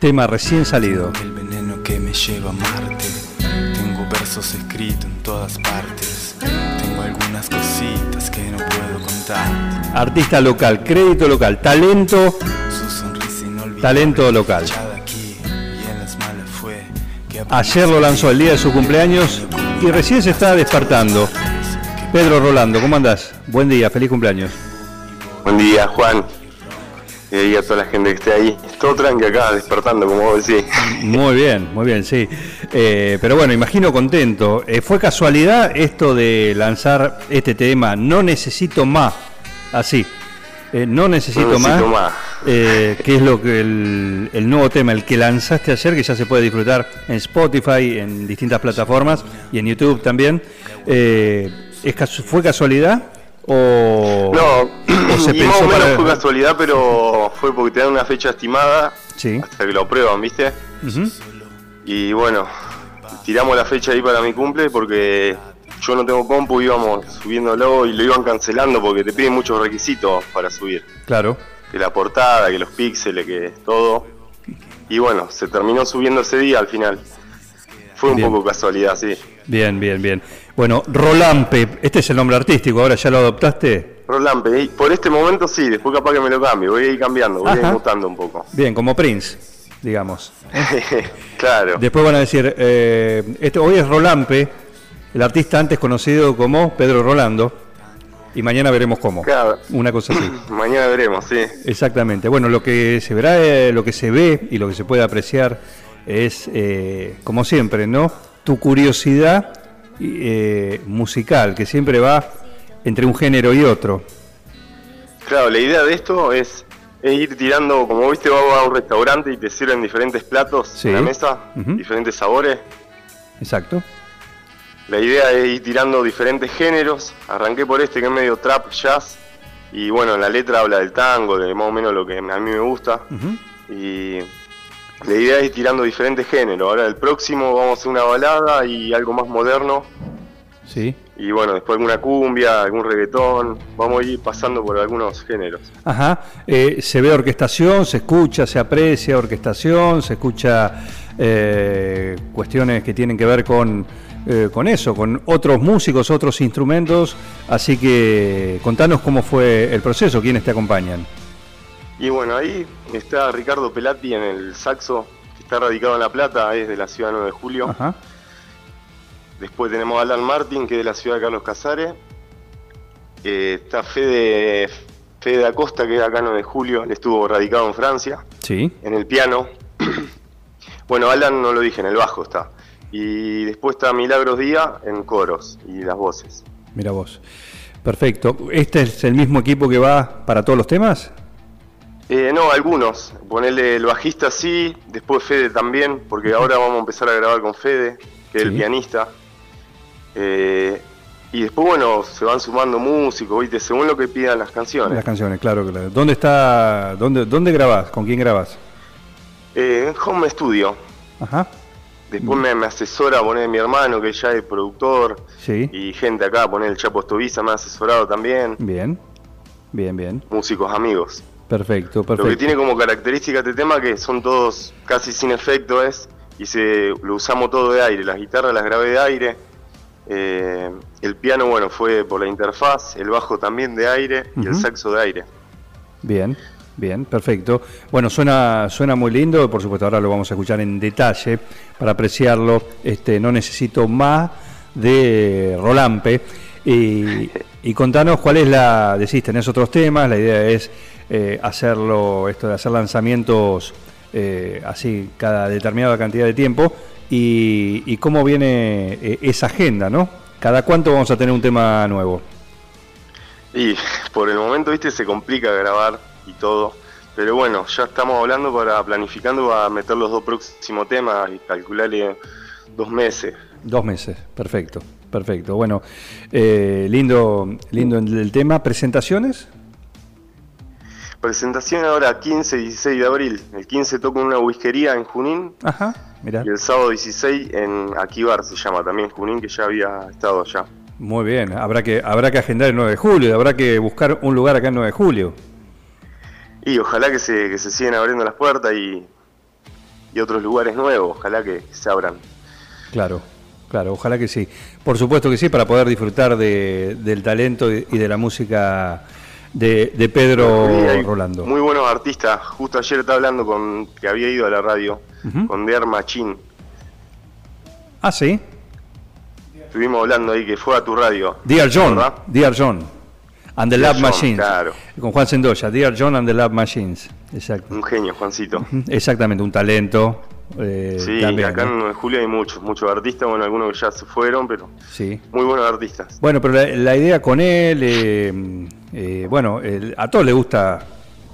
Tema recién salido. El veneno que me lleva a Marte. Tengo versos escritos en todas partes. Tengo algunas cositas que no puedo contar. Artista local, crédito local, talento, Su sonrisa inolvidable. Talento local. echada aquí y en las malas fue que ayer lo lanzó el día de su cumpleaños y recién se está despertando. Pedro Rolando, ¿cómo andás? Buen día, feliz cumpleaños. Buen día, Juan. Y a toda la gente que esté ahí. Todo tranqui acá, despertando, como vos decís. Muy bien, muy bien, sí. Eh, pero bueno, imagino contento. Eh, ¿Fue casualidad esto de lanzar este tema? No necesito más. Así. Eh, no necesito, No necesito más. más. eh, que es lo que el, el nuevo tema, el que lanzaste ayer, que ya se puede disfrutar en Spotify, en distintas plataformas y en YouTube también. Eh, ¿es ¿Fue casualidad? ¿O, No, o se y más pensó o menos para- fue casualidad, pero fue porque te dan una fecha estimada Sí. hasta que lo prueban, ¿viste? Y bueno, tiramos la fecha ahí para mi cumple porque yo no tengo compu, íbamos subiéndolo y lo iban cancelando porque te piden muchos requisitos para subir. Claro. Que la portada, que los píxeles, que todo. Y bueno, se terminó subiendo ese día al final. Fue un Bien. poco casualidad, sí. Bien, bien, bien. Bueno, Rolampe, este es el nombre artístico, ahora ya lo adoptaste. Rolampe, por este momento sí, después capaz que me lo cambio, voy a ir cambiando, voy a ir mutando un poco. Bien, como Prince, digamos. claro, Después van a decir, eh, este, hoy es Rolampe, el artista antes conocido como Pedro Rolando, y mañana veremos cómo. Claro. Una cosa así. mañana veremos, sí. Exactamente. Bueno, lo que se verá, eh, lo que se ve y lo que se puede apreciar es, eh, como siempre, ¿no? Tu curiosidad eh, musical, que siempre va entre un género y otro. Claro, la idea de esto es, es ir tirando, como viste, vas a un restaurante y te sirven diferentes platos Sí. en la mesa, diferentes sabores. Exacto. La idea es ir tirando diferentes géneros. Arranqué por este que es medio trap, jazz. Y bueno, la letra habla del tango, de más o menos lo que a mí me gusta. Y la idea es ir tirando diferentes géneros. Ahora el próximo vamos a hacer una balada y algo más moderno. Sí. Y bueno, después alguna cumbia, algún reggaetón. Vamos a ir pasando por algunos géneros. Ajá. Eh, se ve orquestación, se escucha, se aprecia orquestación, se escucha eh, cuestiones que tienen que ver con, eh, con eso, con otros músicos, otros instrumentos. Así que contanos cómo fue el proceso, quiénes te acompañan. Y bueno, ahí está Ricardo Pelati en el saxo, que está radicado en La Plata, es de la ciudad 9 de Julio. Ajá. Después tenemos a Alan Martin, que es de la ciudad de Carlos Casares. Eh, está Fede, Fede Acosta, que es de acá 9 de Julio, él estuvo radicado en Francia, Sí. en el piano. bueno, Alan no lo dije, en el bajo está. Y después está Milagros Díaz en coros y las voces. Mira vos. Perfecto. ¿Este es el mismo equipo que va para todos los temas? Eh, no, algunos. Ponerle el bajista sí, después Fede también, porque ahora vamos a empezar a grabar con Fede, que es el pianista. Eh, y después, bueno, se van sumando músicos, ¿viste? Según lo que pidan las canciones. Las canciones, claro, claro. ¿Dónde está, dónde, dónde grabás? ¿Con quién grabás? Eh, en Home Studio. Ajá. Después me, me asesora poner mi hermano, que ya es productor, Sí. y gente acá, poner el Chapo Estoviza, me ha asesorado también. Bien. Bien, bien. Músicos amigos. Perfecto, Lo que perfecto. tiene como característica este tema que son todos casi sin efecto es y se lo usamos todo de aire. Las guitarras las grabé de aire. eh, el piano, bueno, fue por la interfaz. El bajo también de aire y el saxo de aire. Bien, bien, perfecto. Bueno, suena, suena muy lindo, por supuesto ahora lo vamos a escuchar en detalle para apreciarlo. Este, no necesito más de Rolampe. Y, y contanos cuál es la, decís, tenés otros temas, la idea es eh, hacerlo, esto de hacer lanzamientos eh, así cada determinada cantidad de tiempo. y, y cómo viene eh, esa agenda, ¿no? ¿Cada cuánto vamos a tener un tema nuevo? Y por el momento, viste, se complica grabar y todo. Pero bueno, ya estamos hablando para planificando a meter los dos próximos temas y calcularle dos meses. Dos meses, perfecto, perfecto. Bueno, eh, lindo, lindo el tema. ¿Presentaciones? Presentación ahora 15 y 16 de abril. El 15 toco en una whiskería en Junín Ajá, mira. y el sábado 16 en Akibar se llama también Junín, que ya había estado allá. Muy bien, habrá que, habrá que agendar el 9 de julio, habrá que buscar un lugar acá el 9 de julio. Y ojalá que se, que se sigan abriendo las puertas y, y otros lugares nuevos, ojalá que se abran. Claro, claro, ojalá que sí. Por supuesto que sí, para poder disfrutar de- del talento y de la música de, de Pedro Sí, Rolando. Muy buenos artistas. Justo ayer estaba hablando con que había ido a la radio, con Dear Machine. Ah, sí. Estuvimos hablando ahí que fue a tu radio. Dear John, ¿verdad? Dear John. And the Dear Lab John, Machines. claro. Con Juan Sendoya, Dear John and the Lab Machines. Exacto. Un genio, Juancito. Exactamente, un talento. eh, Sí, también, acá ¿no? en Julio hay muchos, muchos artistas, bueno, algunos que ya se fueron, pero Sí. muy buenos artistas. Bueno, pero la, la idea con él, eh, eh, bueno, el- a todos les gusta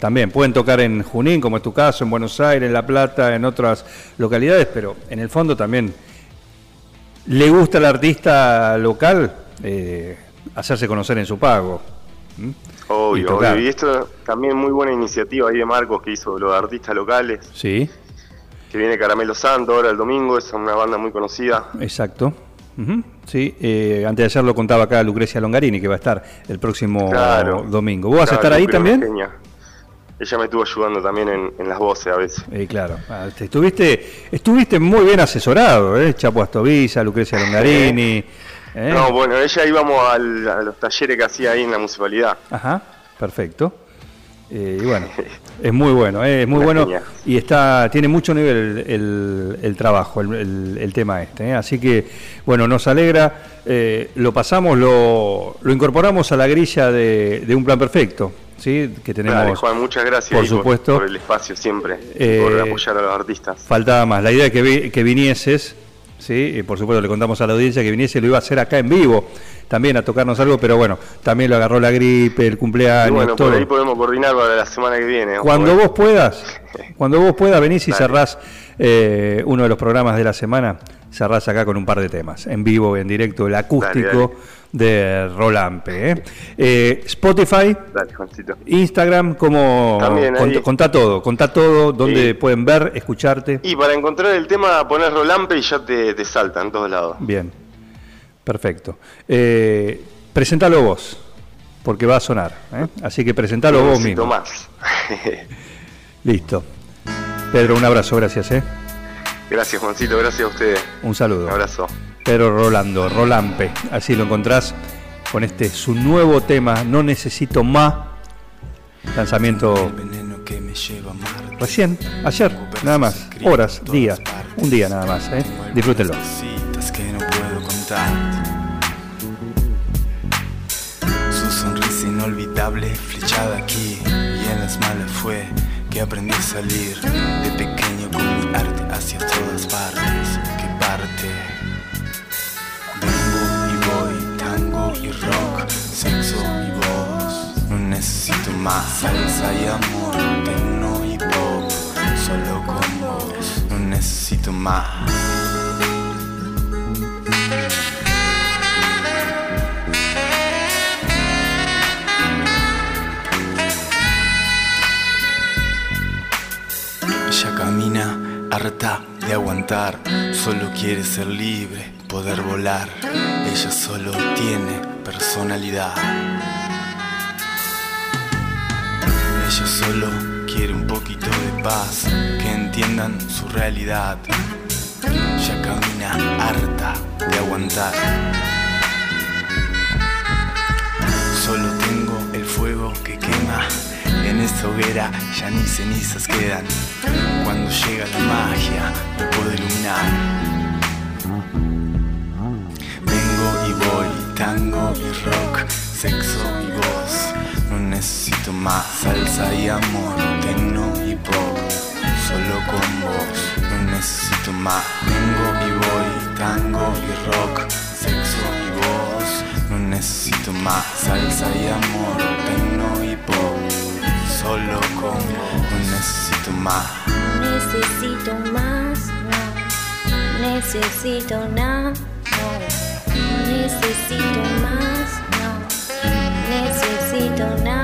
también. Pueden tocar en Junín, como es tu caso, en Buenos Aires, en La Plata, en otras localidades, pero en el fondo también le gusta al artista local eh, hacerse conocer en su pago. ¿m? Y Obvio, tocar. obvio. Y esto también muy buena iniciativa ahí de Marcos que hizo los artistas locales, Sí, que viene Caramelo Santo ahora el domingo, es una banda muy conocida. exacto. Sí, eh, antes de ayer lo contaba acá Lucrecia Longarini, que va a estar el próximo Claro. domingo. ¿Vos vas a estar ahí también? genia. Ella me estuvo ayudando también en, en las voces a veces. Eh, claro, Ah, te estuviste, estuviste muy bien asesorado, ¿eh? Chapo Astovisa, Lucrecia Longarini. ¿eh? No, bueno, ella íbamos al- a los talleres que hacía ahí en la municipalidad. Ajá, perfecto. Eh, y bueno, es muy bueno, eh, es muy bueno y está tiene mucho nivel el, el trabajo, el, el- tema este. ¿eh? Así que, bueno, nos alegra, eh, lo pasamos, lo, lo incorporamos a la grilla de, de un plan perfecto, ¿sí? Que tenemos. Dale, Juan, muchas gracias por supuesto. por el espacio siempre, Eh, por apoyar a los artistas. Faltaba más. La idea de que, vi- que vinieses, ¿sí? Y por supuesto le contamos a la audiencia que viniese, lo iba a hacer acá en vivo, también a tocarnos algo, pero bueno, también lo agarró la gripe, el Y cumpleaños, bueno, todo. por ahí podemos coordinar para la semana que viene. Cuando vos puedas, cuando vos puedas, venís y cerrás eh, uno de los programas de la semana, cerrás acá con un par de temas, en vivo, en directo, el acústico de Rolampe. ¿eh? Eh, Spotify, Dale. Instagram, como ahí. contá todo, contá todo, donde Sí. pueden ver, escucharte. Y para encontrar el tema, pones Rolampe y ya te, te salta en todos lados. Bien, perfecto. Eh, presentalo vos, porque va a sonar. ¿eh? Así que presentalo Un vos mismo. más. Listo. Pedro, un abrazo, gracias. ¿eh? Gracias, Juancito, gracias a ustedes. Un saludo. Un abrazo. Pedro Rolando, Rolampe, así lo encontrás con este su nuevo tema, No Necesito Más. Lanzamiento recién, ayer, nada más, horas, días, un día nada más, ¿eh? Disfrútenlo. Su sonrisa inolvidable flechada aquí y en las malas fue que aprendí a salir de pequeño arte hacia todas partes. Que parte. Vengo y voy, tango y rock, sexo y voz. No necesito más salsa y amor, techno y pop, solo con vos. No necesito más. Camina harta de aguantar, solo quiere ser libre, poder volar. Ella solo tiene personalidad. Ella solo quiere un poquito de paz, que entiendan su realidad. Ella camina harta de aguantar. Ya ni cenizas quedan. Cuando llega la magia, me puedo iluminar. Vengo y voy, tango y rock, sexo y voz. No necesito más salsa y amor, techno y pop. solo con vos. No necesito más. Vengo y voy, tango y rock, sexo y voz. No necesito más. Salsa y amor, tecno y pop. Solo con vos. Necesito más. Necesito más, no. Necesito nada, no. Necesito más, no. Necesito nada,